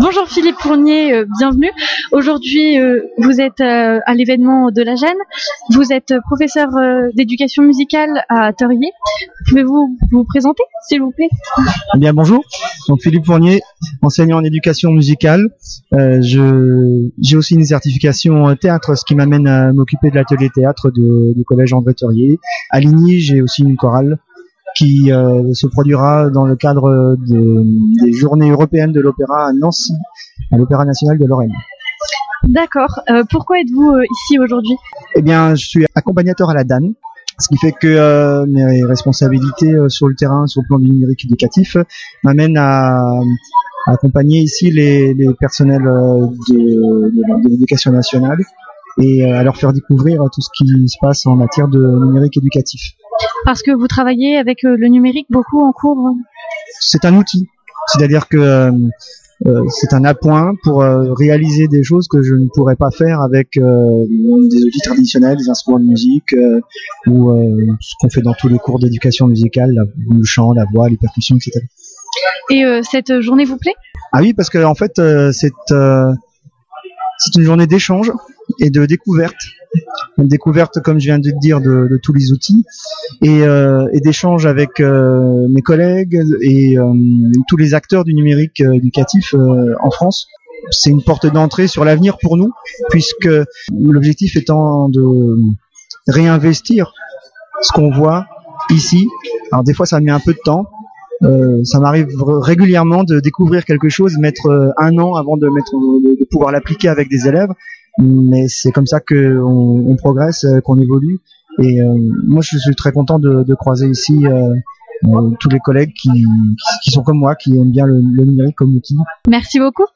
Bonjour Philippe Fournier, euh, bienvenue. Aujourd'hui, euh, vous êtes euh, à l'événement de la Gêne. Vous êtes professeur d'éducation musicale à Torier. Pouvez-vous vous présenter, s'il vous plaît? Eh bien, bonjour. Donc Philippe Fournier, enseignant en éducation musicale. je j'ai aussi une certification théâtre, ce qui m'amène à m'occuper de l'atelier théâtre du collège André Torier. À Ligny, j'ai aussi une chorale qui euh, se produira dans le cadre des Journées européennes de l'opéra à Nancy, à l'Opéra national de Lorraine. D'accord. Euh, pourquoi êtes-vous euh, ici aujourd'hui? Eh bien, je suis accompagnateur à la DAN, ce qui fait que mes responsabilités sur le terrain, sur le plan du numérique éducatif, m'amènent à, accompagner ici les, personnels de l'éducation nationale et à leur faire découvrir tout ce qui se passe en matière de numérique éducatif. Parce que vous travaillez avec euh, le numérique beaucoup en cours C'est un outil. C'est-à-dire que euh, euh, c'est un appoint pour réaliser des choses que je ne pourrais pas faire avec des outils traditionnels, des instruments de musique ou ce qu'on fait dans tous les cours d'éducation musicale, le chant, la voix, les percussions, etc. Et cette journée vous plaît? Ah oui, parce que en fait, c'est c'est une journée d'échange et de découverte une découverte, comme je viens de dire, de, tous les outils et, euh, d'échange avec euh, mes collègues et euh, tous les acteurs du numérique éducatif en France. C'est une porte d'entrée sur l'avenir pour nous, puisque l'objectif étant de réinvestir ce qu'on voit ici. Alors des fois, ça met un peu de temps, ça m'arrive régulièrement de découvrir quelque chose, mettre un an avant de, mettre, de pouvoir l'appliquer avec des élèves mais c'est comme ça qu'on on progresse, euh, qu'on évolue. Et euh, moi, je suis très content de, de croiser ici euh, tous les collègues qui, qui sont comme moi, qui aiment bien le, le numérique comme outil. Merci beaucoup.